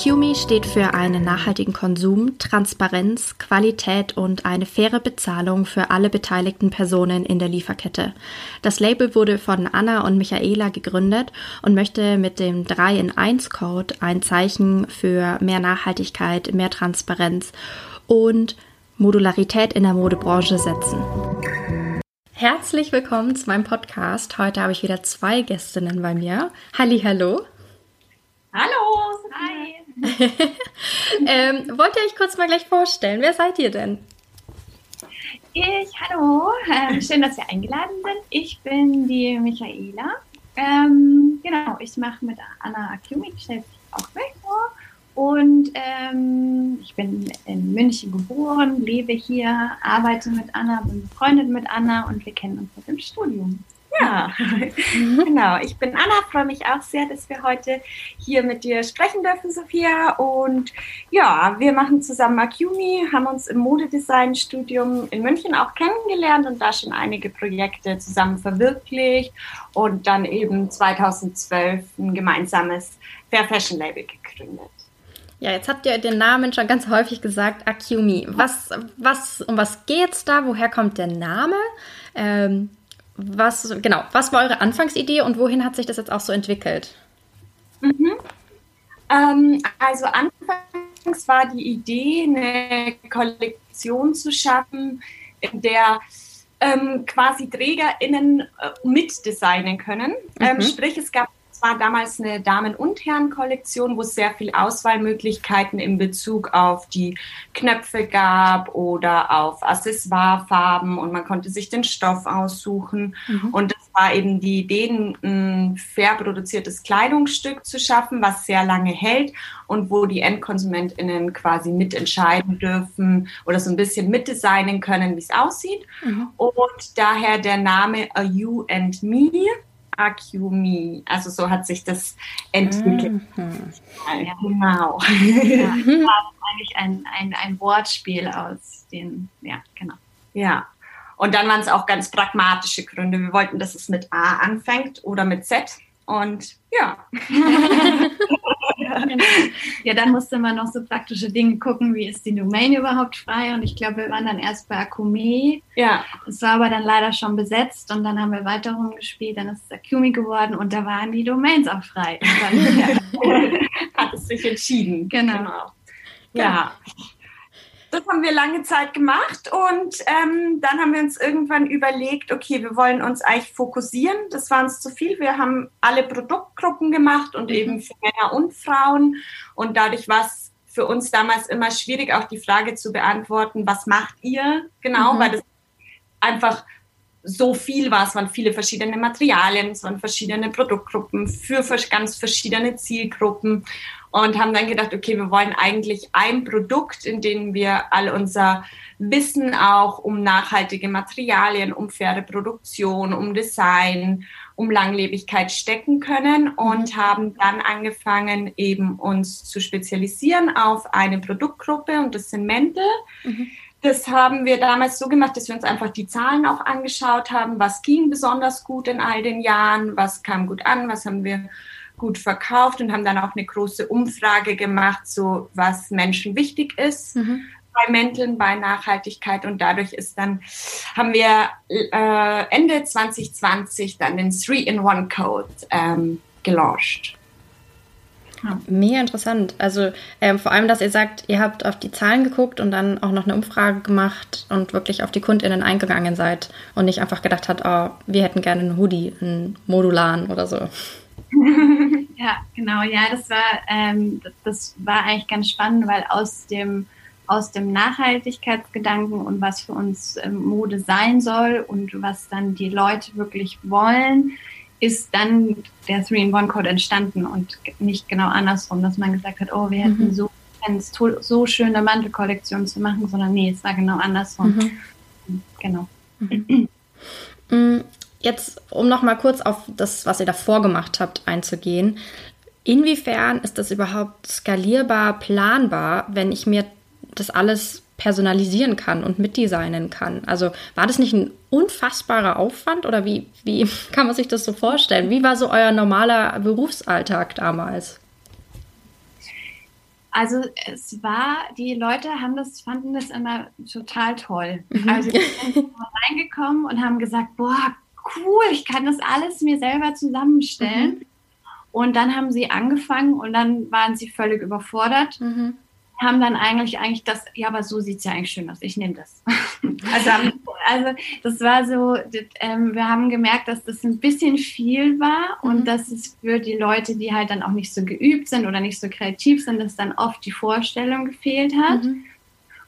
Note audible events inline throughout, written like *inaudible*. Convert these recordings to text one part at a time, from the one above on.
Acumi steht für einen nachhaltigen Konsum, Transparenz, Qualität und eine faire Bezahlung für alle beteiligten Personen in der Lieferkette. Das Label wurde von Anna und Michaela gegründet und möchte mit dem 3 in 1 Code ein Zeichen für mehr Nachhaltigkeit, mehr Transparenz und Modularität in der Modebranche setzen. Herzlich willkommen zu meinem Podcast. Heute habe ich wieder zwei Gästinnen bei mir. Halli, hallo. Hallo. Hi. *laughs* ähm, wollt ihr euch kurz mal gleich vorstellen? Wer seid ihr denn? Ich, hallo. Ähm, schön, dass ihr eingeladen sind. Ich bin die Michaela. Ähm, genau, ich mache mit Anna Akumi, stelle auch gleich vor. Und ähm, ich bin in München geboren, lebe hier, arbeite mit Anna, bin befreundet mit Anna und wir kennen uns seit dem Studium. Ja, *laughs* genau. Ich bin Anna, freue mich auch sehr, dass wir heute hier mit dir sprechen dürfen, Sophia. Und ja, wir machen zusammen Acumi, haben uns im Modedesign-Studium in München auch kennengelernt und da schon einige Projekte zusammen verwirklicht und dann eben 2012 ein gemeinsames Fair Fashion Label gegründet. Ja, jetzt habt ihr den Namen schon ganz häufig gesagt, Acumi. Was, was, um was geht's da? Woher kommt der Name? Ähm, was, genau, was war eure Anfangsidee und wohin hat sich das jetzt auch so entwickelt? Mhm. Ähm, also anfangs war die Idee, eine Kollektion zu schaffen, in der ähm, quasi TrägerInnen äh, mitdesignen können. Ähm, mhm. sprich, es gab war damals eine Damen- und Herren-Kollektion, wo es sehr viel Auswahlmöglichkeiten in Bezug auf die Knöpfe gab oder auf Accessoirefarben und man konnte sich den Stoff aussuchen. Mhm. Und das war eben die Idee, ein fair produziertes Kleidungsstück zu schaffen, was sehr lange hält und wo die EndkonsumentInnen quasi mitentscheiden dürfen oder so ein bisschen mitdesignen können, wie es aussieht. Mhm. Und daher der Name A You and Me Akumi. Also so hat sich das entwickelt. Mhm. Ja, genau. Ja, *laughs* eigentlich ein, ein, ein Wortspiel aus den, ja, genau. Ja. Und dann waren es auch ganz pragmatische Gründe. Wir wollten, dass es mit A anfängt oder mit Z. Und ja. *laughs* *laughs* ja, dann musste man noch so praktische Dinge gucken, wie ist die Domain überhaupt frei? Und ich glaube, wir waren dann erst bei Akumi. Ja. Es war aber dann leider schon besetzt und dann haben wir weiter rumgespielt, dann ist es Akumi geworden und da waren die Domains auch frei. Und *laughs* dann ja, hat es sich entschieden. Genau. genau. Ja. ja. Das haben wir lange Zeit gemacht und ähm, dann haben wir uns irgendwann überlegt, okay, wir wollen uns eigentlich fokussieren. Das war uns zu viel. Wir haben alle Produktgruppen gemacht und mhm. eben für Männer und Frauen. Und dadurch war es für uns damals immer schwierig, auch die Frage zu beantworten, was macht ihr genau, mhm. weil das einfach so viel war. Es waren viele verschiedene Materialien, es waren verschiedene Produktgruppen für ganz verschiedene Zielgruppen und haben dann gedacht, okay, wir wollen eigentlich ein Produkt, in dem wir all unser Wissen auch um nachhaltige Materialien, um faire Produktion, um Design, um Langlebigkeit stecken können und mhm. haben dann angefangen, eben uns zu spezialisieren auf eine Produktgruppe und das sind Mäntel. Mhm. Das haben wir damals so gemacht, dass wir uns einfach die Zahlen auch angeschaut haben, was ging besonders gut in all den Jahren, was kam gut an, was haben wir gut verkauft und haben dann auch eine große Umfrage gemacht, so was Menschen wichtig ist. Mhm. Bei Mänteln, bei Nachhaltigkeit und dadurch ist dann, haben wir äh, Ende 2020 dann den Three-in-One-Code ähm, gelauncht. Ja. Mega interessant. Also ähm, vor allem, dass ihr sagt, ihr habt auf die Zahlen geguckt und dann auch noch eine Umfrage gemacht und wirklich auf die KundInnen eingegangen seid und nicht einfach gedacht habt, oh, wir hätten gerne einen Hoodie, einen modularen oder so. *laughs* ja, genau. Ja, das war, ähm, das war eigentlich ganz spannend, weil aus dem, aus dem Nachhaltigkeitsgedanken und was für uns ähm, Mode sein soll und was dann die Leute wirklich wollen, ist dann der Three-in-One-Code entstanden und nicht genau andersrum, dass man gesagt hat, oh, wir hätten mhm. so, so schöne Mantelkollektion zu machen, sondern nee, es war genau andersrum. Mhm. Genau. Mhm. Jetzt, um noch mal kurz auf das, was ihr davor gemacht habt, einzugehen. Inwiefern ist das überhaupt skalierbar, planbar, wenn ich mir das alles personalisieren kann und mitdesignen kann? Also war das nicht ein unfassbarer Aufwand oder wie, wie *laughs* kann man sich das so vorstellen? Wie war so euer normaler Berufsalltag damals? Also es war, die Leute haben das, fanden das immer total toll. Mhm. Also die sind *laughs* reingekommen und haben gesagt, boah, cool, ich kann das alles mir selber zusammenstellen. Mhm. Und dann haben sie angefangen und dann waren sie völlig überfordert. Mhm. Haben dann eigentlich, eigentlich das, ja, aber so sieht es ja eigentlich schön aus. Ich nehme das. *laughs* also, also, das war so, das, ähm, wir haben gemerkt, dass das ein bisschen viel war mhm. und dass es für die Leute, die halt dann auch nicht so geübt sind oder nicht so kreativ sind, dass dann oft die Vorstellung gefehlt hat. Mhm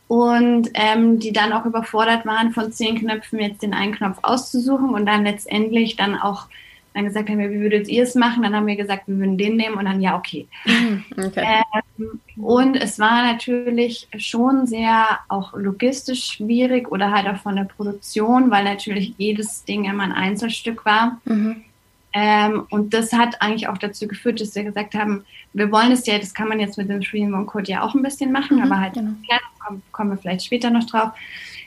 und ähm, die dann auch überfordert waren, von zehn Knöpfen jetzt den einen Knopf auszusuchen und dann letztendlich dann auch dann gesagt haben, wie würdet ihr es machen? Dann haben wir gesagt, wir würden den nehmen und dann ja, okay. Mhm, okay. Ähm, und es war natürlich schon sehr auch logistisch schwierig oder halt auch von der Produktion, weil natürlich jedes Ding immer ein Einzelstück war. Mhm. Ähm, und das hat eigentlich auch dazu geführt, dass wir gesagt haben, wir wollen es ja, das kann man jetzt mit dem Streaming Code ja auch ein bisschen machen, mhm, aber halt, genau. ja, kommen, kommen wir vielleicht später noch drauf,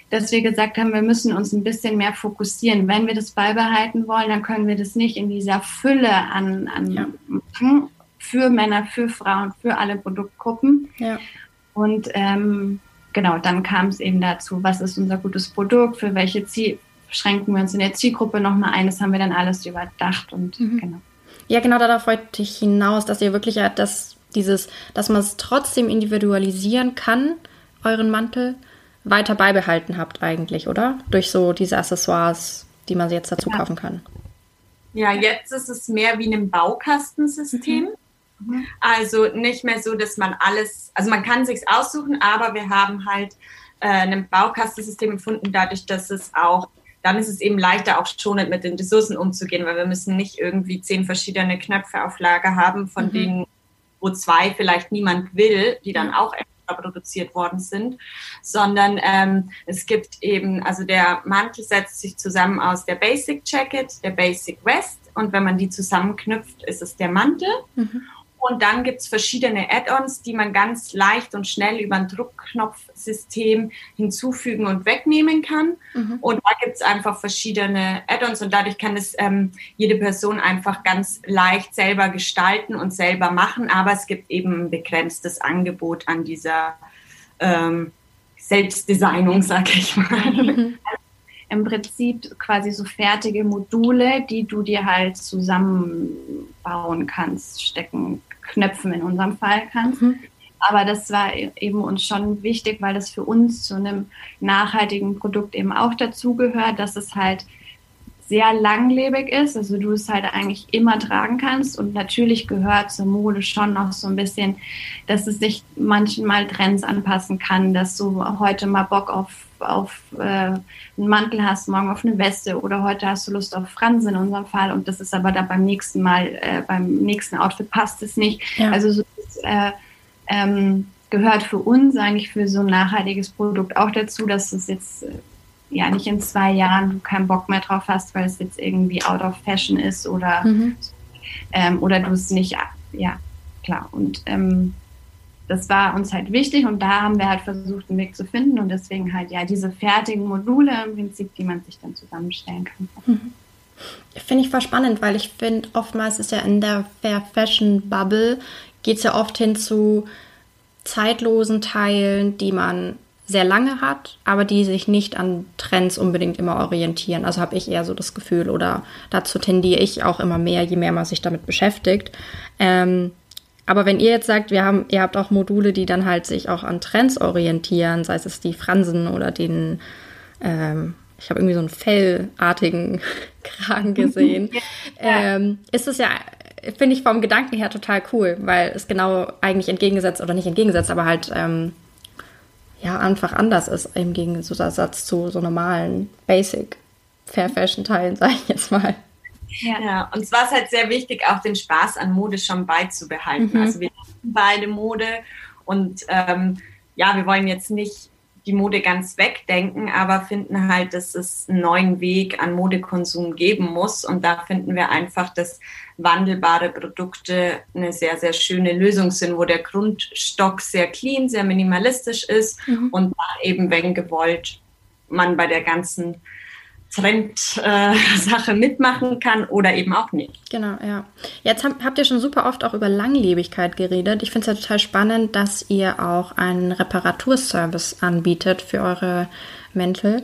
dass wir gesagt haben, wir müssen uns ein bisschen mehr fokussieren. Wenn wir das beibehalten wollen, dann können wir das nicht in dieser Fülle an, an ja. für Männer, für Frauen, für alle Produktgruppen. Ja. Und ähm, genau, dann kam es eben dazu, was ist unser gutes Produkt, für welche Ziel, schränken wir uns in der Zielgruppe nochmal ein. Das haben wir dann alles überdacht und mhm. genau. Ja, genau darauf wollte ich hinaus, dass ihr wirklich ja das, dieses, dass man es trotzdem individualisieren kann, euren Mantel, weiter beibehalten habt eigentlich, oder? Durch so diese Accessoires, die man jetzt dazu ja. kaufen kann. Ja, jetzt ist es mehr wie ein Baukastensystem. Mhm. mhm. Also nicht mehr so, dass man alles, also man kann sich's aussuchen, aber wir haben halt äh, ein Baukastensystem gefunden, dadurch, dass es auch dann ist es eben leichter, auch schonend mit den Ressourcen umzugehen, weil wir müssen nicht irgendwie zehn verschiedene Knöpfe auf Lager haben, von mhm. denen, wo zwei vielleicht niemand will, die dann auch extra produziert worden sind, sondern ähm, es gibt eben, also der Mantel setzt sich zusammen aus der Basic Jacket, der Basic Vest und wenn man die zusammenknüpft, ist es der Mantel. Mhm. Und dann gibt es verschiedene Add-ons, die man ganz leicht und schnell über ein Druckknopfsystem hinzufügen und wegnehmen kann. Mhm. Und da gibt es einfach verschiedene Add-ons und dadurch kann es ähm, jede Person einfach ganz leicht selber gestalten und selber machen. Aber es gibt eben ein begrenztes Angebot an dieser ähm, Selbstdesignung, sag ich mal. Mhm im Prinzip quasi so fertige Module, die du dir halt zusammenbauen kannst, stecken, knöpfen in unserem Fall kannst. Mhm. Aber das war eben uns schon wichtig, weil das für uns zu einem nachhaltigen Produkt eben auch dazugehört, dass es halt sehr langlebig ist, also du es halt eigentlich immer tragen kannst und natürlich gehört zur Mode schon noch so ein bisschen, dass es sich manchmal Trends anpassen kann, dass du heute mal Bock auf, auf äh, einen Mantel hast, morgen auf eine Weste oder heute hast du Lust auf Fransen in unserem Fall und das ist aber dann beim nächsten Mal, äh, beim nächsten Outfit passt es nicht. Ja. Also so, das, äh, ähm, gehört für uns eigentlich für so ein nachhaltiges Produkt auch dazu, dass es jetzt äh, ja nicht in zwei Jahren du keinen Bock mehr drauf hast, weil es jetzt irgendwie out of fashion ist oder, mhm. ähm, oder du es nicht, ja, klar. Und ähm, das war uns halt wichtig und da haben wir halt versucht, einen Weg zu finden und deswegen halt ja diese fertigen Module im Prinzip, die man sich dann zusammenstellen kann. Mhm. Finde ich voll spannend, weil ich finde, oftmals ist ja in der Fair Fashion Bubble geht es ja oft hin zu zeitlosen Teilen, die man sehr lange hat, aber die sich nicht an Trends unbedingt immer orientieren. Also habe ich eher so das Gefühl oder dazu tendiere ich auch immer mehr, je mehr man sich damit beschäftigt. Ähm, aber wenn ihr jetzt sagt, wir haben, ihr habt auch Module, die dann halt sich auch an Trends orientieren, sei es die Fransen oder den, ähm, ich habe irgendwie so einen fellartigen *laughs* Kragen *laughs* gesehen, ja. ähm, ist es ja, finde ich vom Gedanken her total cool, weil es genau eigentlich entgegengesetzt oder nicht entgegengesetzt, aber halt ähm, ja einfach anders ist im Gegensatz zu so normalen Basic Fair Fashion Teilen, *laughs* sage ich jetzt mal. Ja. ja, und zwar ist halt sehr wichtig, auch den Spaß an Mode schon beizubehalten. Mhm. Also wir lieben beide Mode und ähm, ja, wir wollen jetzt nicht die Mode ganz wegdenken, aber finden halt, dass es einen neuen Weg an Modekonsum geben muss. Und da finden wir einfach, dass wandelbare Produkte eine sehr, sehr schöne Lösung sind, wo der Grundstock sehr clean, sehr minimalistisch ist mhm. und eben, wenn gewollt, man bei der ganzen Trend-Sache äh, *laughs* mitmachen kann oder eben auch nicht. Genau, ja. Jetzt habt, habt ihr schon super oft auch über Langlebigkeit geredet. Ich finde es ja total spannend, dass ihr auch einen Reparaturservice anbietet für eure Mäntel.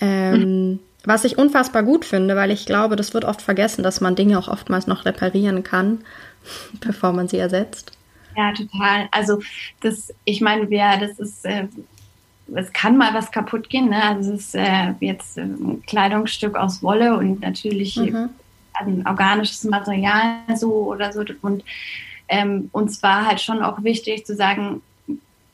Ähm, mhm. Was ich unfassbar gut finde, weil ich glaube, das wird oft vergessen, dass man Dinge auch oftmals noch reparieren kann, *laughs* bevor man sie ersetzt. Ja, total. Also das, ich meine, wer, das ist äh, es kann mal was kaputt gehen. Ne? Also es ist äh, jetzt ein Kleidungsstück aus Wolle und natürlich mhm. ein organisches Material so oder so. Und ähm, uns war halt schon auch wichtig zu sagen,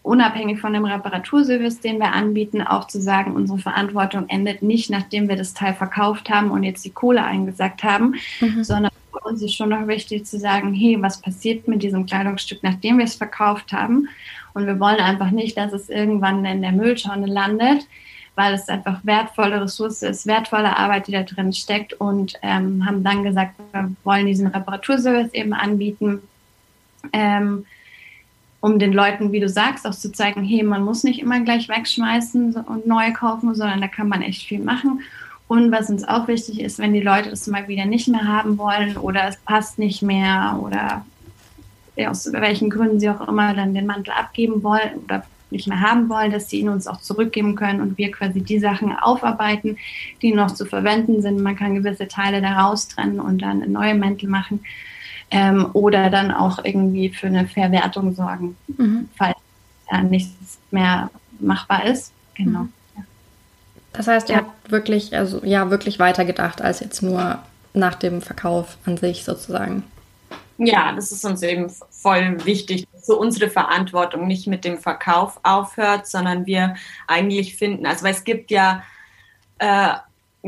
unabhängig von dem Reparaturservice, den wir anbieten, auch zu sagen, unsere Verantwortung endet nicht, nachdem wir das Teil verkauft haben und jetzt die Kohle eingesackt haben, mhm. sondern für uns ist schon noch wichtig zu sagen, hey, was passiert mit diesem Kleidungsstück, nachdem wir es verkauft haben? Und wir wollen einfach nicht, dass es irgendwann in der Mülltonne landet, weil es einfach wertvolle Ressource ist, wertvolle Arbeit, die da drin steckt und ähm, haben dann gesagt, wir wollen diesen Reparaturservice eben anbieten, ähm, um den Leuten, wie du sagst, auch zu zeigen, hey, man muss nicht immer gleich wegschmeißen und neu kaufen, sondern da kann man echt viel machen. Und was uns auch wichtig ist, wenn die Leute das mal wieder nicht mehr haben wollen oder es passt nicht mehr oder aus welchen Gründen sie auch immer dann den Mantel abgeben wollen oder nicht mehr haben wollen, dass sie ihn uns auch zurückgeben können und wir quasi die Sachen aufarbeiten, die noch zu verwenden sind. Man kann gewisse Teile da raustrennen und dann neue Mäntel machen ähm, oder dann auch irgendwie für eine Verwertung sorgen, mhm. falls ja nichts mehr machbar ist. Genau. Mhm. Das heißt, ihr ja. habt wirklich, also ja, wirklich weitergedacht als jetzt nur nach dem Verkauf an sich sozusagen. Ja, das ist uns eben voll wichtig, dass so unsere Verantwortung nicht mit dem Verkauf aufhört, sondern wir eigentlich finden, also weil es gibt ja äh,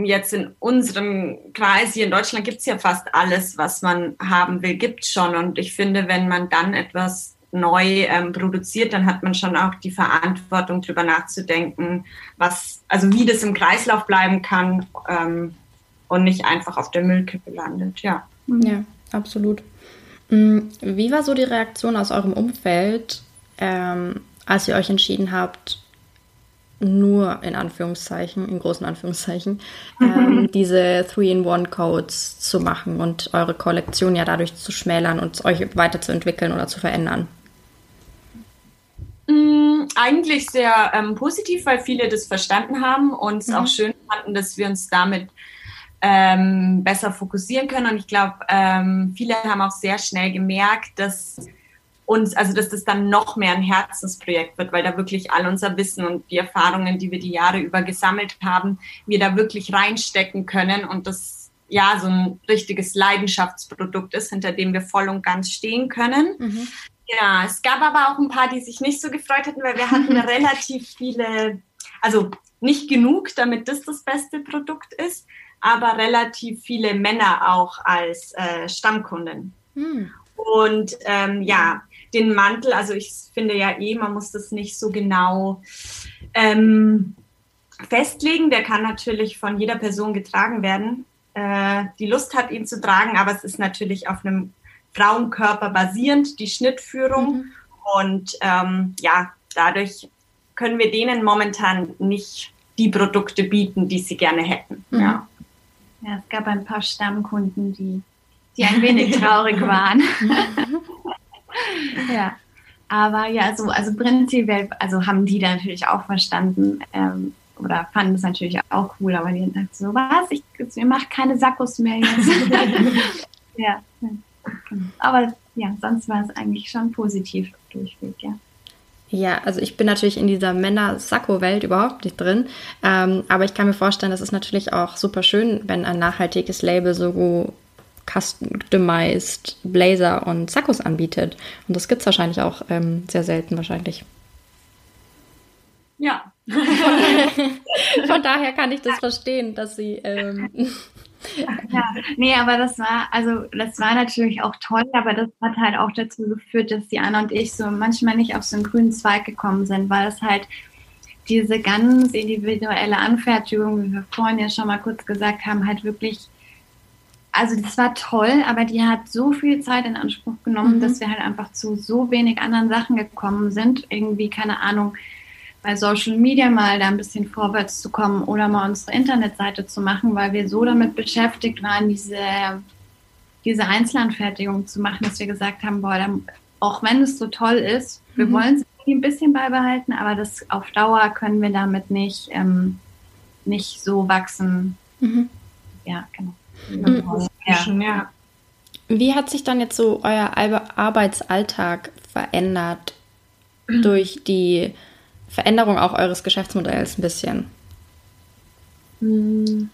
jetzt in unserem Kreis hier in Deutschland gibt es ja fast alles, was man haben will, gibt schon. Und ich finde, wenn man dann etwas neu ähm, produziert, dann hat man schon auch die Verantwortung, darüber nachzudenken, was, also wie das im Kreislauf bleiben kann ähm, und nicht einfach auf der Müllkippe landet. Ja. Ja, absolut. Mm, wie war so die Reaktion aus eurem Umfeld, ähm, als ihr euch entschieden habt, nur in Anführungszeichen, in großen Anführungszeichen, ähm, *laughs* diese Three-in-One-Codes zu machen und eure Kollektion ja dadurch zu schmälern und euch weiterzuentwickeln oder zu verändern? Mm, eigentlich sehr ähm, positiv, weil viele das verstanden haben und es mhm. auch schön fanden, dass wir uns damit ähm, besser fokussieren können. Und ich glaube, ähm, viele haben auch sehr schnell gemerkt, dass uns, also dass das dann noch mehr ein Herzensprojekt wird, weil da wirklich all unser Wissen und die Erfahrungen, die wir die Jahre über gesammelt haben, wir da wirklich reinstecken können und das ja so ein richtiges Leidenschaftsprodukt ist, hinter dem wir voll und ganz stehen können. Mhm. Ja, es gab aber auch ein paar, die sich nicht so gefreut hatten, weil wir hatten *laughs* relativ viele, also nicht genug, damit das das beste Produkt ist aber relativ viele Männer auch als äh, Stammkunden. Hm. Und ähm, ja, den Mantel, also ich finde ja eh, man muss das nicht so genau ähm, festlegen. Der kann natürlich von jeder Person getragen werden, äh, die Lust hat, ihn zu tragen, aber es ist natürlich auf einem Frauenkörper basierend, die Schnittführung. Mhm. Und ähm, ja, dadurch können wir denen momentan nicht die Produkte bieten, die sie gerne hätten. Mhm. Ja. Ja, es gab ein paar Stammkunden, die, die ein wenig *laughs* traurig waren. *laughs* ja. Aber ja, so, also prinzipiell, also haben die da natürlich auch verstanden ähm, oder fanden es natürlich auch cool, aber die dachten so, was, ich, ihr macht keine Sackos mehr jetzt. *laughs* ja, aber ja, sonst war es eigentlich schon positiv durchweg, ja. Ja, also ich bin natürlich in dieser Männer-Sakko-Welt überhaupt nicht drin. Ähm, aber ich kann mir vorstellen, das ist natürlich auch super schön, wenn ein nachhaltiges Label so customized Blazer und Sakkos anbietet. Und das gibt es wahrscheinlich auch ähm, sehr selten wahrscheinlich. Ja. *laughs* Von, daher kann ich das verstehen, dass sie ähm, ja, nee, aber das war, also das war natürlich auch toll, aber das hat halt auch dazu geführt, dass die Anna und ich so manchmal nicht auf so einen grünen Zweig gekommen sind, weil es halt diese ganz individuelle Anfertigung, wie wir vorhin ja schon mal kurz gesagt haben, halt wirklich, also das war toll, aber die hat so viel Zeit in Anspruch genommen, mhm. dass wir halt einfach zu so wenig anderen Sachen gekommen sind. Irgendwie, keine Ahnung, bei Social Media mal da ein bisschen vorwärts zu kommen oder mal unsere Internetseite zu machen, weil wir so damit beschäftigt waren, diese, diese Einzelanfertigung zu machen, dass wir gesagt haben, boah, dann, auch wenn es so toll ist, wir mhm. wollen es ein bisschen beibehalten, aber das auf Dauer können wir damit nicht, ähm, nicht so wachsen. Mhm. Ja, genau. Mhm. Ja. ja. Wie hat sich dann jetzt so euer Arbeitsalltag verändert mhm. *clears throat* durch die Veränderung auch eures Geschäftsmodells ein bisschen? Hm.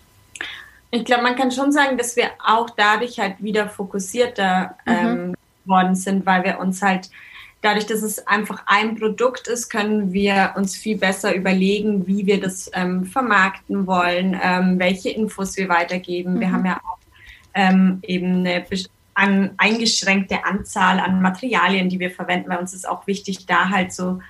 Ich glaube, man kann schon sagen, dass wir auch dadurch halt wieder fokussierter mhm. ähm, geworden sind, weil wir uns halt dadurch, dass es einfach ein Produkt ist, können wir uns viel besser überlegen, wie wir das ähm, vermarkten wollen, ähm, welche Infos wir weitergeben. Mhm. Wir haben ja auch ähm, eben eine an, eingeschränkte Anzahl an Materialien, die wir verwenden, weil uns ist auch wichtig, da halt so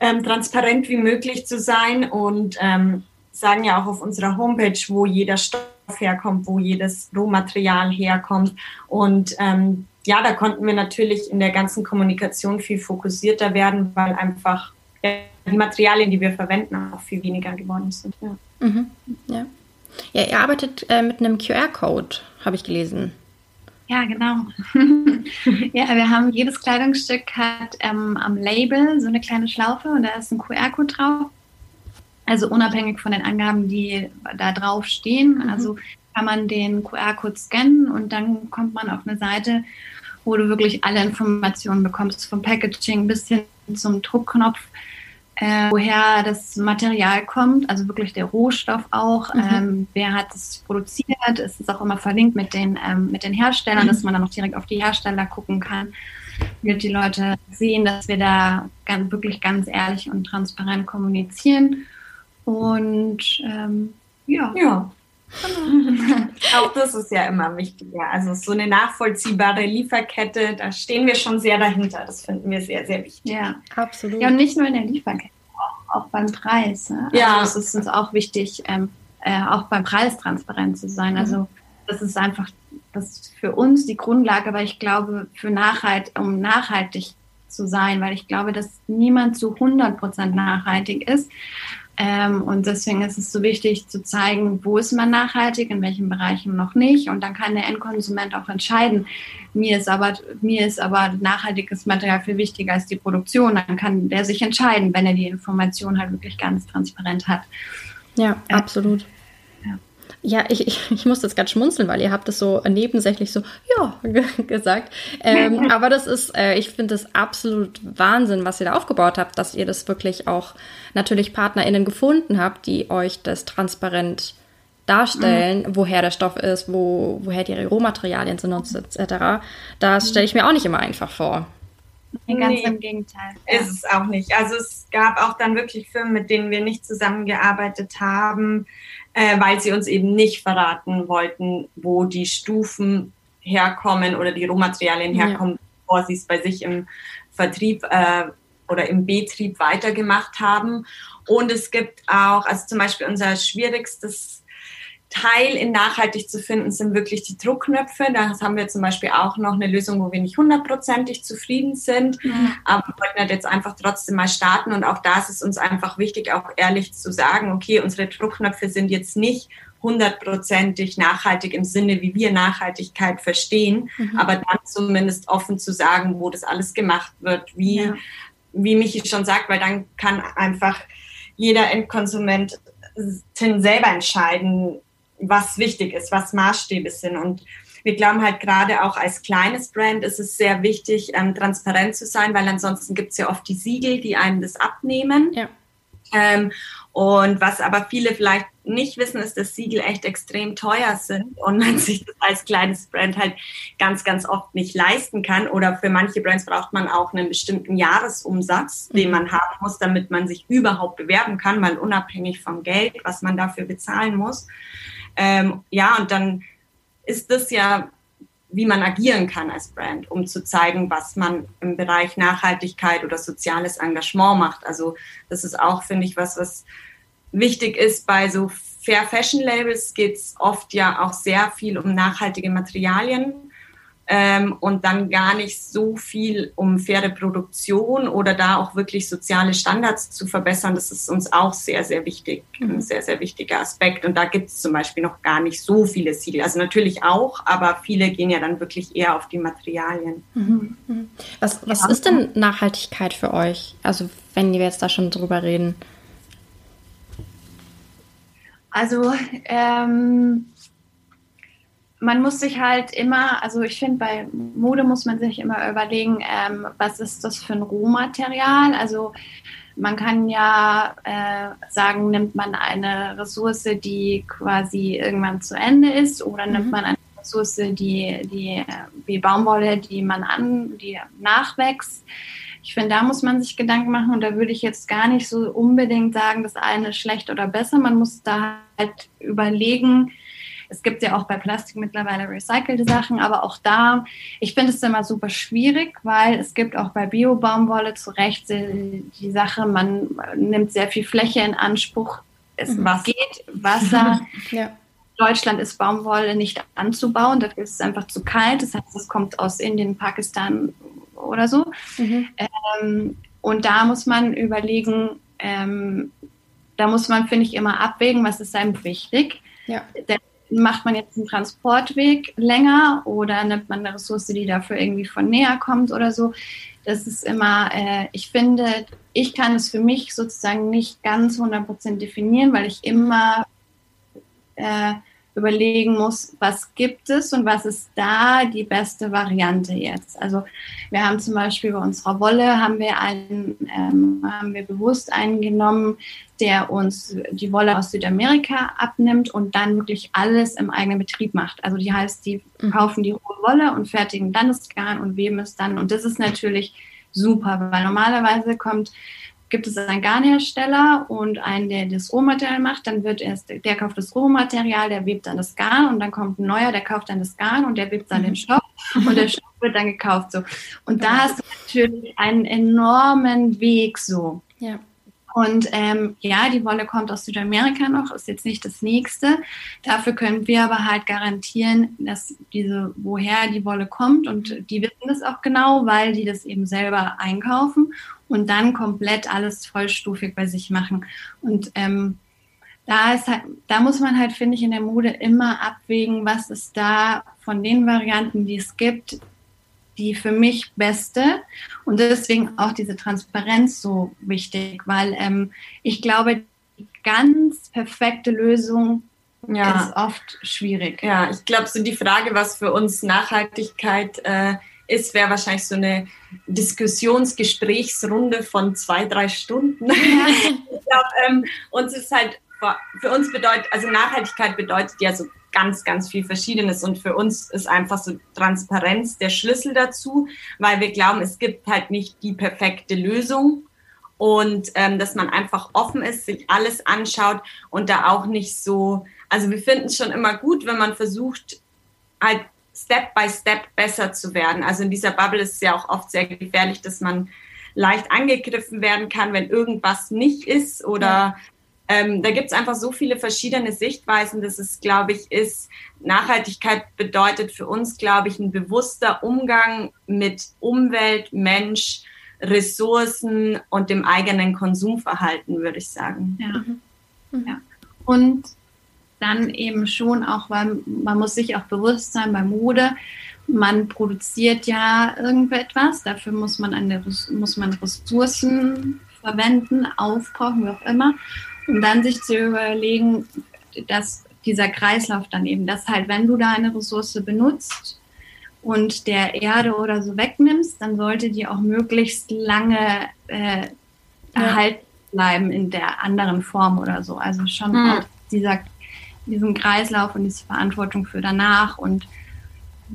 ähm, transparent wie möglich zu sein und ähm, sagen ja auch auf unserer Homepage, wo jeder Stoff herkommt, wo jedes Rohmaterial herkommt. Und ähm, ja, da konnten wir natürlich in der ganzen Kommunikation viel fokussierter werden, weil einfach die Materialien, die wir verwenden, auch viel weniger geworden sind. Ja, mhm. ja. ja ihr arbeitet äh, mit einem QR-Code, habe ich gelesen. Ja, genau. *laughs* ja, wir haben jedes Kleidungsstück hat ähm, am Label so eine kleine Schlaufe und da ist ein QR-Code drauf. Also unabhängig von den Angaben, die da drauf stehen. Mhm. Also kann man den QR-Code scannen und dann kommt man auf eine Seite, wo du wirklich alle Informationen bekommst, vom Packaging bis hin zum Druckknopf äh, woher das Material kommt, also wirklich der Rohstoff auch, mhm. ähm, wer hat es produziert, es ist auch immer verlinkt mit den, ähm, mit den Herstellern, mhm. dass man dann auch direkt auf die Hersteller gucken kann, damit die Leute sehen, dass wir da ganz, wirklich ganz ehrlich und transparent kommunizieren und ähm, ja. ja. *laughs* Auch das ist ja immer wichtiger. Also so eine nachvollziehbare Lieferkette, da stehen wir schon sehr dahinter. Das finden wir sehr, sehr wichtig. Ja, absolut. Ja, und nicht nur in der Lieferkette, auch, auch beim Preis. Ne? Ja. Also es ist uns auch wichtig, ähm, äh, auch beim Preis transparent zu sein. Also mhm. das ist einfach das ist für uns die Grundlage, weil ich glaube, für Nachhalt, um nachhaltig zu sein, weil ich glaube, dass niemand zu 100 Prozent nachhaltig ist. Ähm, und deswegen ist es so wichtig zu zeigen, wo ist man nachhaltig, in welchen Bereichen noch nicht. Und dann kann der Endkonsument auch entscheiden, mir ist aber, mir ist aber nachhaltiges Material viel wichtiger als die Produktion. Dann kann der sich entscheiden, wenn er die Information halt wirklich ganz transparent hat. Ja, äh, absolut. Ja, ich, ich, ich muss jetzt gerade schmunzeln, weil ihr habt das so nebensächlich so, ja, gesagt. Ähm, *laughs* aber das ist, äh, ich finde das absolut Wahnsinn, was ihr da aufgebaut habt, dass ihr das wirklich auch natürlich PartnerInnen gefunden habt, die euch das transparent darstellen, mhm. woher der Stoff ist, wo, woher die Rohmaterialien sind und etc. Das stelle ich mir auch nicht immer einfach vor. Ganz nee, im Gegenteil. Ist es auch nicht. Also es gab auch dann wirklich Firmen, mit denen wir nicht zusammengearbeitet haben, äh, weil sie uns eben nicht verraten wollten, wo die Stufen herkommen oder die Rohmaterialien herkommen, ja. bevor sie es bei sich im Vertrieb äh, oder im Betrieb weitergemacht haben. Und es gibt auch, also zum Beispiel unser schwierigstes Teil in nachhaltig zu finden sind wirklich die Druckknöpfe. Da haben wir zum Beispiel auch noch eine Lösung, wo wir nicht hundertprozentig zufrieden sind. Mhm. Aber wir wollten halt jetzt einfach trotzdem mal starten. Und auch da ist es uns einfach wichtig, auch ehrlich zu sagen, okay, unsere Druckknöpfe sind jetzt nicht hundertprozentig nachhaltig im Sinne, wie wir Nachhaltigkeit verstehen, mhm. aber dann zumindest offen zu sagen, wo das alles gemacht wird, wie, ja. wie Michi schon sagt, weil dann kann einfach jeder Endkonsument selber entscheiden, was wichtig ist, was Maßstäbe sind. Und wir glauben halt gerade auch als kleines Brand ist es sehr wichtig, ähm, transparent zu sein, weil ansonsten gibt es ja oft die Siegel, die einem das abnehmen. Ja. Ähm, und was aber viele vielleicht nicht wissen, ist, dass Siegel echt extrem teuer sind und man sich das als kleines Brand halt ganz, ganz oft nicht leisten kann. Oder für manche Brands braucht man auch einen bestimmten Jahresumsatz, den mhm. man haben muss, damit man sich überhaupt bewerben kann, mal unabhängig vom Geld, was man dafür bezahlen muss. Ähm, ja, und dann ist das ja wie man agieren kann als Brand, um zu zeigen, was man im Bereich Nachhaltigkeit oder soziales Engagement macht. Also das ist auch, finde ich, was, was wichtig ist bei so Fair Fashion Labels geht es oft ja auch sehr viel um nachhaltige Materialien ähm, und dann gar nicht so viel um faire Produktion oder da auch wirklich soziale Standards zu verbessern. Das ist uns auch sehr, sehr wichtig, mhm. ein sehr, sehr wichtiger Aspekt. Und da gibt es zum Beispiel noch gar nicht so viele Siegel. Also natürlich auch, aber viele gehen ja dann wirklich eher auf die Materialien. Mhm. mhm. Was, was ja. ist denn Nachhaltigkeit für euch? Also wenn wir jetzt da schon drüber reden. Also ähm, man muss sich halt immer, also ich finde, bei Mode muss man sich immer überlegen, ähm, was ist das für ein Rohmaterial? Also man kann ja äh, sagen, nimmt man eine Ressource, die quasi irgendwann zu Ende ist, oder mhm. nimmt man eine Ressource, die, die wie Baumwolle, die man an, die nachwächst. Ich finde, da muss man sich Gedanken machen und da würde ich jetzt gar nicht so unbedingt sagen, das eine ist schlecht oder besser. Man muss da halt überlegen, es gibt ja auch bei Plastik mittlerweile recycelte Sachen, aber auch da, ich finde es immer super schwierig, weil es gibt auch bei Bio-Baumwolle zu Recht die Sache, man nimmt sehr viel Fläche in Anspruch. Es mhm. Wasser. geht Wasser. *laughs* ja. Deutschland ist Baumwolle nicht anzubauen, dafür ist es einfach zu kalt. Das heißt, es kommt aus Indien, Pakistan oder so. Mhm. Ähm, und da muss man überlegen, ähm, da muss man, finde ich, immer abwägen, was ist einem wichtig. Ja. Denn macht man jetzt einen Transportweg länger oder nimmt man eine Ressource, die dafür irgendwie von näher kommt oder so. Das ist immer, äh, ich finde, ich kann es für mich sozusagen nicht ganz 100% definieren, weil ich immer äh, überlegen muss, was gibt es und was ist da die beste Variante jetzt. Also wir haben zum Beispiel bei unserer Wolle haben wir einen, ähm, haben wir bewusst einen genommen, der uns die Wolle aus Südamerika abnimmt und dann wirklich alles im eigenen Betrieb macht. Also die heißt, die mhm. kaufen die rohe Wolle und fertigen dann das Garn und weben es dann. Und das ist natürlich super, weil normalerweise kommt gibt es einen Garnhersteller und einen, der das Rohmaterial macht, dann wird erst, der kauft das Rohmaterial, der webt dann das Garn und dann kommt ein neuer, der kauft dann das Garn und der webt dann den mhm. Stoff und der Stoff wird dann gekauft so. Und da hast du natürlich einen enormen Weg so. Ja. Und ähm, ja, die Wolle kommt aus Südamerika noch, ist jetzt nicht das nächste. Dafür können wir aber halt garantieren, dass diese, woher die Wolle kommt und die wissen das auch genau, weil die das eben selber einkaufen und dann komplett alles vollstufig bei sich machen. Und ähm, da ist halt, da muss man halt, finde ich, in der Mode immer abwägen, was ist da von den Varianten, die es gibt, die für mich beste. Und deswegen auch diese Transparenz so wichtig, weil ähm, ich glaube, die ganz perfekte Lösung ja. ist oft schwierig. Ja, ich glaube, so die Frage, was für uns Nachhaltigkeit äh, ist, wäre wahrscheinlich so eine Diskussionsgesprächsrunde von zwei, drei Stunden. Ja. *laughs* ich glaube, ähm, uns ist halt, für uns bedeutet, also Nachhaltigkeit bedeutet ja so ganz, ganz viel Verschiedenes und für uns ist einfach so Transparenz der Schlüssel dazu, weil wir glauben, es gibt halt nicht die perfekte Lösung und ähm, dass man einfach offen ist, sich alles anschaut und da auch nicht so, also wir finden es schon immer gut, wenn man versucht, halt Step by Step besser zu werden. Also in dieser Bubble ist es ja auch oft sehr gefährlich, dass man leicht angegriffen werden kann, wenn irgendwas nicht ist oder ja. ähm, da gibt es einfach so viele verschiedene Sichtweisen, dass es, glaube ich, ist, Nachhaltigkeit bedeutet für uns, glaube ich, ein bewusster Umgang mit Umwelt, Mensch, Ressourcen und dem eigenen Konsumverhalten, würde ich sagen. Ja. Mhm. ja. Und dann eben schon auch, weil man muss sich auch bewusst sein bei Mode, man produziert ja irgendetwas, dafür muss man, eine, muss man Ressourcen verwenden, aufbrauchen, wie auch immer. Und dann sich zu überlegen, dass dieser Kreislauf dann eben, dass halt, wenn du da eine Ressource benutzt und der Erde oder so wegnimmst, dann sollte die auch möglichst lange äh, erhalten bleiben in der anderen Form oder so. Also schon mhm. dieser diesen Kreislauf und diese Verantwortung für danach und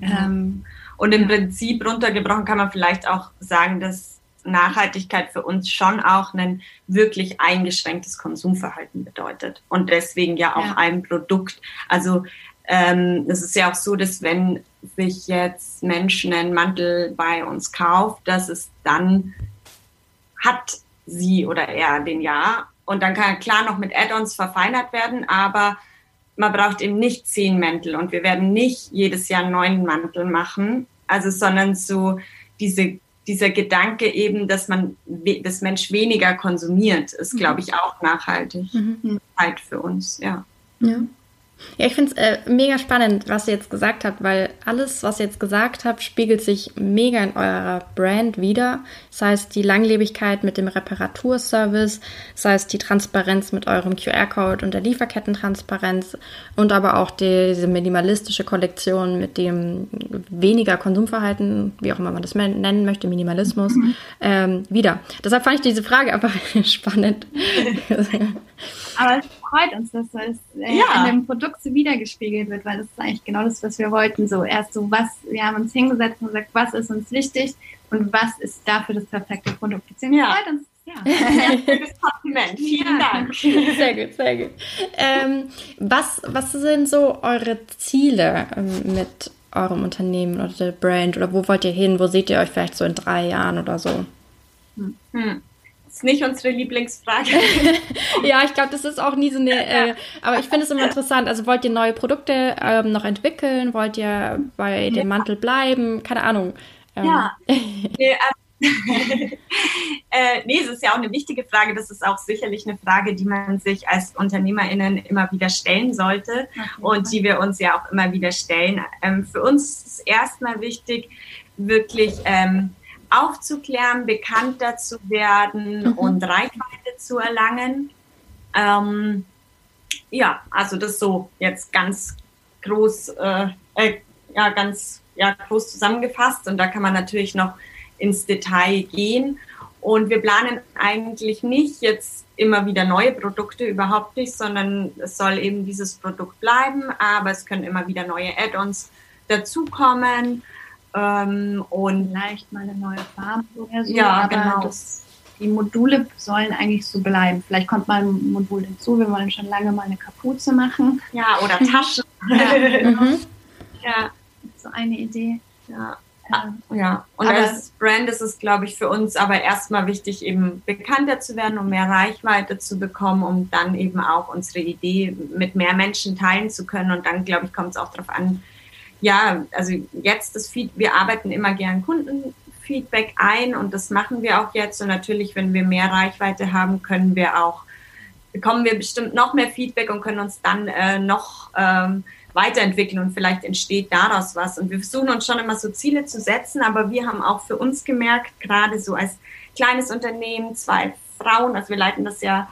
ähm, und im ja. Prinzip runtergebrochen kann man vielleicht auch sagen, dass Nachhaltigkeit für uns schon auch ein wirklich eingeschränktes Konsumverhalten bedeutet und deswegen ja auch ja. ein Produkt. Also ähm, es ist ja auch so, dass wenn sich jetzt Menschen einen Mantel bei uns kauft, dass es dann hat sie oder er den ja und dann kann er klar noch mit Add-ons verfeinert werden, aber man braucht eben nicht zehn Mäntel und wir werden nicht jedes Jahr neuen Mantel machen, also sondern so diese dieser Gedanke eben, dass man das Mensch weniger konsumiert, ist, mhm. glaube ich, auch nachhaltig mhm. halt für uns, ja. Ja. Ja, ich finde es äh, mega spannend, was ihr jetzt gesagt habt, weil alles, was ihr jetzt gesagt habt, spiegelt sich mega in eurer Brand wieder. Das heißt, die Langlebigkeit mit dem Reparaturservice, das heißt, die Transparenz mit eurem QR-Code und der Lieferkettentransparenz und aber auch die, diese minimalistische Kollektion mit dem weniger Konsumverhalten, wie auch immer man das nennen möchte, Minimalismus, mhm. ähm, wieder. Deshalb fand ich diese Frage einfach *laughs* spannend. *laughs* aber freut uns, dass das äh, ja. in dem Produkt so wiedergespiegelt wird, weil das ist eigentlich genau das, was wir wollten. So erst so, was, wir haben uns hingesetzt und gesagt, was ist uns wichtig und was ist dafür das perfekte Produkt. Deswegen ja. freut uns ja. *laughs* Kompliment. *laughs* Vielen Dank. *laughs* Sehr gut, sehr gut. Ähm, was, was sind so eure Ziele ähm, mit eurem Unternehmen oder der Brand? Oder wo wollt ihr hin? Wo seht ihr euch vielleicht so in drei Jahren oder so? Hm ist nicht unsere Lieblingsfrage. *laughs* ja, ich glaube, das ist auch nie so eine. Äh, aber ich finde es immer interessant. Also wollt ihr neue Produkte ähm, noch entwickeln? Wollt ihr bei dem Mantel bleiben? Keine Ahnung. Ähm. Ja. *laughs* Nee, *laughs* äh, nee, es ist ja auch eine wichtige Frage. Das ist auch sicherlich eine Frage, die man sich als UnternehmerInnen immer wieder stellen sollte okay. und die wir uns ja auch immer wieder stellen. Ähm, für uns ist erstmal wichtig, wirklich ähm, aufzuklären, bekannter zu werden mhm. und Reichweite zu erlangen. Ähm, ja, also das so jetzt ganz groß, äh, äh, ja, ganz ja, groß zusammengefasst und da kann man natürlich noch ins Detail gehen. Und wir planen eigentlich nicht jetzt immer wieder neue Produkte, überhaupt nicht, sondern es soll eben dieses Produkt bleiben, aber es können immer wieder neue Add-ons dazukommen. Ähm, und Vielleicht mal eine neue Farbe oder so. Ja, genau. Das, die Module sollen eigentlich so bleiben. Vielleicht kommt mal ein Modul hinzu. Wir wollen schon lange mal eine Kapuze machen. Ja, oder Taschen. *laughs* ja, mhm. ja, so eine Idee. Ja. Ja, und aber als Brand ist es, glaube ich, für uns aber erstmal wichtig, eben bekannter zu werden, um mehr Reichweite zu bekommen, um dann eben auch unsere Idee mit mehr Menschen teilen zu können. Und dann, glaube ich, kommt es auch darauf an, ja, also jetzt das Feed, wir arbeiten immer gern Kundenfeedback ein und das machen wir auch jetzt. Und natürlich, wenn wir mehr Reichweite haben, können wir auch, bekommen wir bestimmt noch mehr Feedback und können uns dann äh, noch ähm, weiterentwickeln und vielleicht entsteht daraus was. Und wir versuchen uns schon immer so Ziele zu setzen, aber wir haben auch für uns gemerkt, gerade so als kleines Unternehmen, zwei Frauen, also wir leiten das ja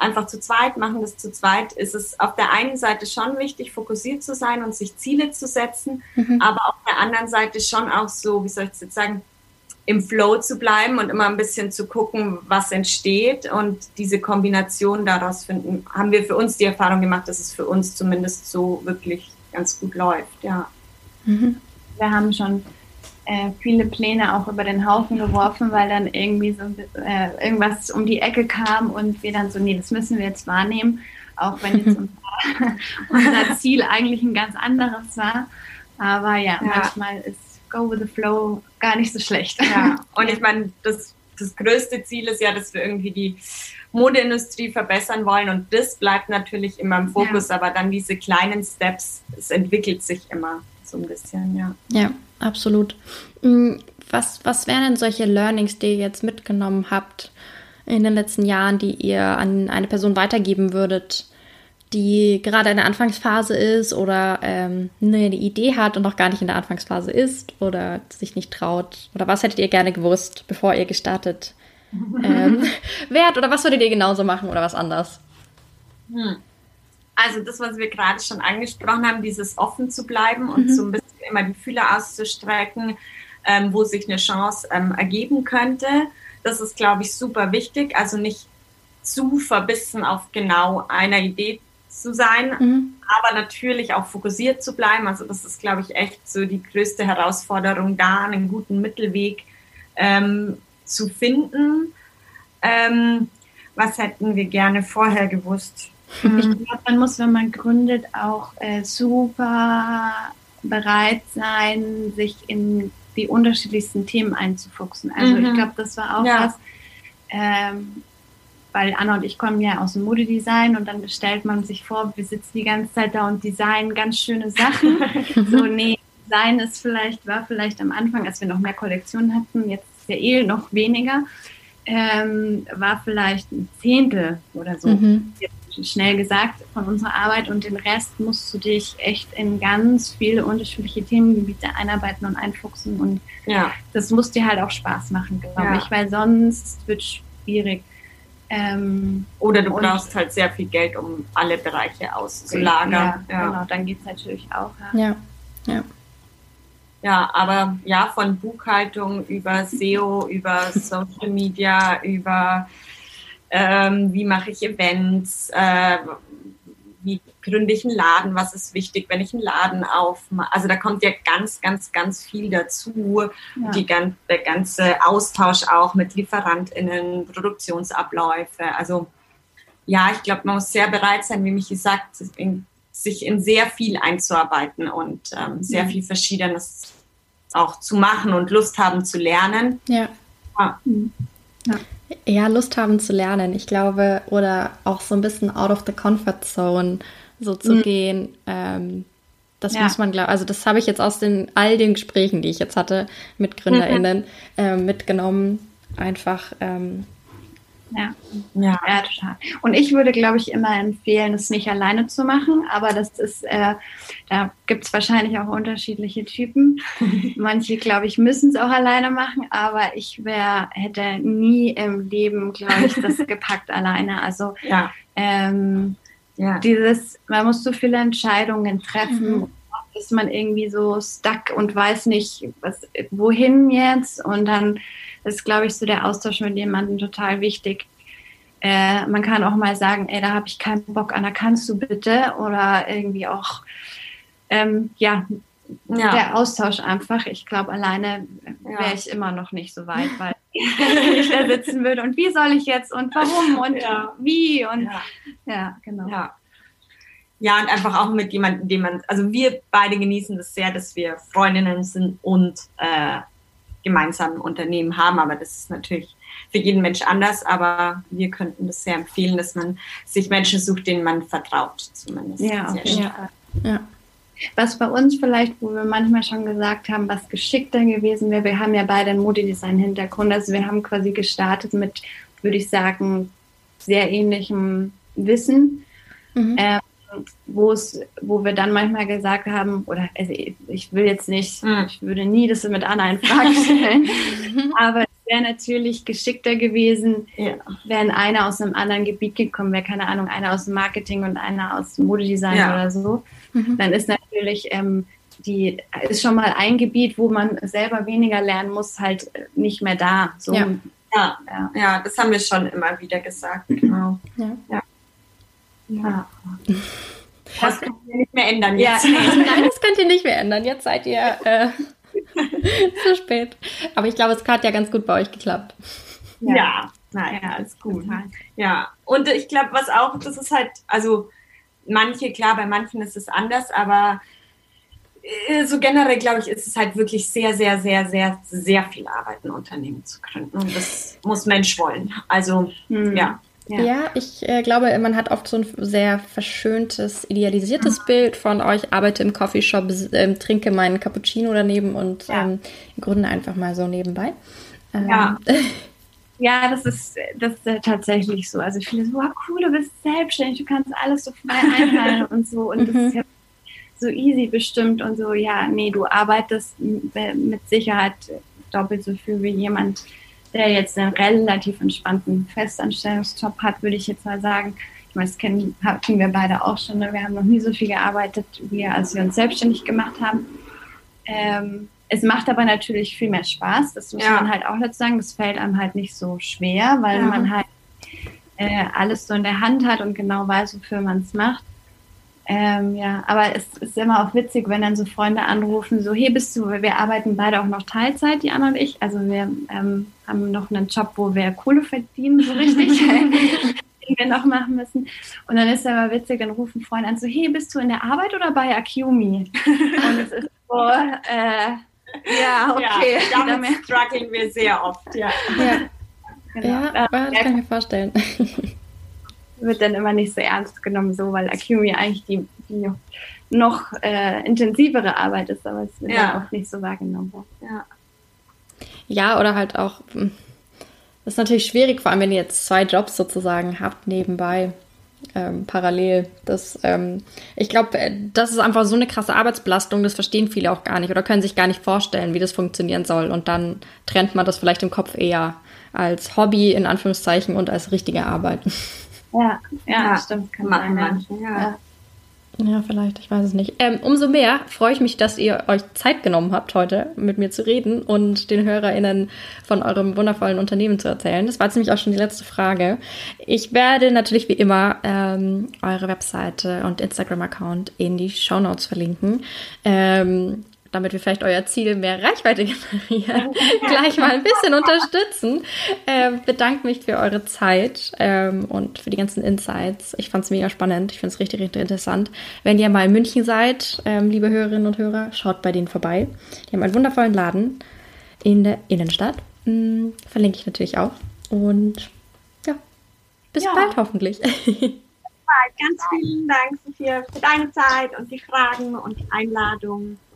einfach zu zweit machen das zu zweit, ist es auf der einen Seite schon wichtig, fokussiert zu sein und sich Ziele zu setzen, mhm. aber auf der anderen Seite schon auch so, wie soll ich jetzt sagen, im Flow zu bleiben und immer ein bisschen zu gucken, was entsteht und diese Kombination daraus finden, haben wir für uns die Erfahrung gemacht, dass es für uns zumindest so wirklich ganz gut läuft, ja. Mhm. Wir haben schon äh, viele Pläne auch über den Haufen geworfen, weil dann irgendwie so äh, irgendwas um die Ecke kam und wir dann so, nee, das müssen wir jetzt wahrnehmen, auch wenn jetzt *laughs* unser, *laughs* unser Ziel eigentlich ein ganz anderes war. Aber ja, ja, manchmal ist Go with the Flow gar nicht so schlecht. Ja, *laughs* und ich meine, das, das größte Ziel ist ja, dass wir irgendwie die Modeindustrie verbessern wollen und das bleibt natürlich immer im Fokus, ja. aber dann diese kleinen Steps, es entwickelt sich immer so ein bisschen, ja. Ja, absolut. Mm, was, was wären denn solche Learnings, die ihr jetzt mitgenommen habt in den letzten Jahren, die ihr an eine Person weitergeben würdet, die gerade in der Anfangsphase ist oder ähm, eine Idee hat und noch gar nicht in der Anfangsphase ist oder sich nicht traut? Oder was hättet ihr gerne gewusst, bevor ihr gestartet *laughs* ähm, wärt? Oder was würdet ihr genauso machen oder was anders? Hm. Also das, was wir gerade schon angesprochen haben, dieses offen zu bleiben und mhm. so ein bisschen immer die Fühler auszustrecken, ähm, wo sich eine Chance ähm, ergeben könnte. Das ist, glaube ich, super wichtig. Also nicht zu verbissen auf genau einer Idee zu sein, mhm. aber natürlich auch fokussiert zu bleiben. Also das ist, glaube ich, echt so die größte Herausforderung, da einen guten Mittelweg ähm, zu finden. Ähm, was hätten wir gerne vorher gewusst? Mhm. Ich glaube, man muss, wenn man gründet, auch äh, super bereit sein, sich in die unterschiedlichsten Themen einzufuchsen. Also mhm. ich glaube, das war auch ja. was, ähm, weil Anna und ich kommen ja aus dem Modedesign und dann stellt man sich vor, wir sitzen die ganze Zeit da und designen ganz schöne Sachen. *laughs* so, nee, Design ist vielleicht, war vielleicht am Anfang, als wir noch mehr Kollektionen hatten, jetzt ist ja eh noch weniger, ähm, war vielleicht ein Zehntel oder so. Mhm. Schnell gesagt von unserer Arbeit und den Rest musst du dich echt in ganz viele unterschiedliche Themengebiete einarbeiten und einfuchsen und ja. das muss dir halt auch Spaß machen, glaube ja. ich, weil sonst wird es schwierig. Ähm, Oder du brauchst halt sehr viel Geld, um alle Bereiche auszulagern. Ja, ja. genau, dann geht es natürlich auch. Ja. ja. Ja, aber ja, von Buchhaltung über SEO, über Social Media, *laughs* über ähm, wie mache ich Events, äh, wie gründe ich einen Laden, was ist wichtig, wenn ich einen Laden aufmache. Also da kommt ja ganz, ganz, ganz viel dazu. Ja. Die, der ganze Austausch auch mit LieferantInnen, Produktionsabläufe. Also ja, ich glaube, man muss sehr bereit sein, wie Michi sagt, in, sich in sehr viel einzuarbeiten und ähm, sehr mhm. viel Verschiedenes auch zu machen und Lust haben zu lernen. Ja. ja. ja. Ja, Lust haben zu lernen, ich glaube, oder auch so ein bisschen out of the comfort zone so zu mhm. gehen. Ähm, das ja. muss man glauben. Also das habe ich jetzt aus den all den Gesprächen, die ich jetzt hatte mit GründerInnen, mhm. äh, mitgenommen. Einfach ähm, ja. ja, ja, total. Und ich würde, glaube ich, immer empfehlen, es nicht alleine zu machen, aber das ist, äh, da gibt es wahrscheinlich auch unterschiedliche Typen. *laughs* Manche, glaube ich, müssen es auch alleine machen, aber ich wär, hätte nie im Leben, glaube ich, das *laughs* gepackt alleine. Also ja. Ähm, ja. dieses, man muss so viele Entscheidungen treffen. Mhm. Ist man irgendwie so stuck und weiß nicht, was, wohin jetzt? Und dann ist, glaube ich, so der Austausch mit jemandem total wichtig. Äh, man kann auch mal sagen, ey, da habe ich keinen Bock, Anna, kannst du bitte? Oder irgendwie auch, ähm, ja, ja, der Austausch einfach. Ich glaube, alleine wäre ja. ich immer noch nicht so weit, weil *laughs* ich da sitzen würde und wie soll ich jetzt und warum und ja. wie und ja, genau. Ja. ja, und einfach auch mit jemandem, dem man, also wir beide genießen das sehr, dass wir Freundinnen sind und äh, gemeinsam ein Unternehmen haben. Aber das ist natürlich für jeden Mensch anders. Aber wir könnten das sehr empfehlen, dass man sich Menschen sucht, denen man vertraut, zumindest. Ja, ja. ja. Was bei uns vielleicht, wo wir manchmal schon gesagt haben, was geschickter gewesen wäre, wir haben ja beide einen Modedesign-Hintergrund. Also wir haben quasi gestartet mit, würde ich sagen, sehr ähnlichem Wissen. Mhm. Ähm, wo es, wo wir dann manchmal gesagt haben, oder also ich will jetzt nicht, mhm. ich würde nie das mit Anna in Frage stellen, *laughs* aber es wäre natürlich geschickter gewesen, ja. wären einer aus einem anderen Gebiet gekommen, wäre keine Ahnung, einer aus dem Marketing und einer aus dem Modedesign ja. oder so. Mhm. Dann ist natürlich ähm, die ist schon mal ein Gebiet, wo man selber weniger lernen muss, halt nicht mehr da. So, ja. Ja, ja, das haben wir schon immer wieder gesagt. Genau. Ja. ja. Ja. Das könnt ihr nicht mehr ändern jetzt. Ja, *laughs* nein, das könnt ihr nicht mehr ändern. Jetzt seid ihr äh, *laughs* zu spät. Aber ich glaube, es hat ja ganz gut bei euch geklappt. Ja, ja naja, alles gut. Ja, und ich glaube, was auch, das ist halt, also manche, klar, bei manchen ist es anders, aber äh, so generell, glaube ich, ist es halt wirklich sehr, sehr, sehr, sehr, sehr viel Arbeit, ein Unternehmen zu gründen. Und das muss Mensch wollen. Also, hm. ja. Ja, ja ich äh, glaube, man hat oft so ein sehr verschöntes, idealisiertes mhm. Bild von euch, arbeite im Coffeeshop, äh, trinke meinen Cappuccino daneben und ja. ähm, im Grunde einfach mal so nebenbei. Ähm, ja. *laughs* Ja, das ist, das ist tatsächlich so. Also viele so, wow, cool, du bist selbstständig, du kannst alles so frei *laughs* einteilen und so. Und mhm. das ist ja so easy bestimmt und so, ja, nee, du arbeitest mit Sicherheit doppelt so viel wie jemand, der jetzt einen relativ entspannten Festanstellungsjob hat, würde ich jetzt mal sagen. Ich meine, das kennen, hatten wir beide auch schon. Ne? Wir haben noch nie so viel gearbeitet, wie als wir uns selbstständig gemacht haben. Ähm, es macht aber natürlich viel mehr Spaß. Das muss ja. man halt auch dazu sagen. Das fällt einem halt nicht so schwer, weil ja. man halt äh, alles so in der Hand hat und genau weiß, wofür man es macht. Ähm, ja, aber es ist immer auch witzig, wenn dann so Freunde anrufen, so, hier bist du, wir arbeiten beide auch noch Teilzeit, die Anna und ich. Also wir ähm, haben noch einen Job, wo wir Kohle verdienen, so richtig. *laughs* *laughs* wir noch machen müssen. Und dann ist er immer witzig, dann rufen Freunde an, so, hey, bist du in der Arbeit oder bei Akumi? *laughs* Und es ist so, äh, ja, okay. Ja, damit strugglen wir sehr oft, ja. Ja, genau. ja das kann ich mir vorstellen. Wird dann immer nicht so ernst genommen, so, weil Akumi eigentlich die, die noch äh, intensivere Arbeit ist, aber es wird ja. auch nicht so wahrgenommen. Ja. ja, oder halt auch, hm, das ist natürlich schwierig, vor allem wenn ihr jetzt zwei Jobs sozusagen habt nebenbei ähm, parallel. Das, ähm, ich glaube, äh, das ist einfach so eine krasse Arbeitsbelastung, das verstehen viele auch gar nicht oder können sich gar nicht vorstellen, wie das funktionieren soll. Und dann trennt man das vielleicht im Kopf eher als Hobby in Anführungszeichen und als richtige Arbeit. Ja, ja, ja stimmt. Kann machen manche, ja. ja. Ja, vielleicht, ich weiß es nicht. Ähm, umso mehr freue ich mich, dass ihr euch Zeit genommen habt, heute mit mir zu reden und den HörerInnen von eurem wundervollen Unternehmen zu erzählen. Das war jetzt nämlich auch schon die letzte Frage. Ich werde natürlich wie immer ähm, eure Webseite und Instagram-Account in die Show Notes verlinken. Ähm, damit wir vielleicht euer Ziel mehr Reichweite *laughs* generieren, gleich mal ein bisschen unterstützen. Ähm, bedanke mich für eure Zeit ähm, und für die ganzen Insights. Ich fand es mega spannend. Ich finde es richtig, richtig interessant. Wenn ihr mal in München seid, ähm, liebe Hörerinnen und Hörer, schaut bei denen vorbei. Die haben einen wundervollen Laden in der Innenstadt. Hm, verlinke ich natürlich auch. Und ja, bis ja. bald hoffentlich. *laughs* Ganz vielen Dank, Sophia, für deine Zeit und die Fragen und die Einladung.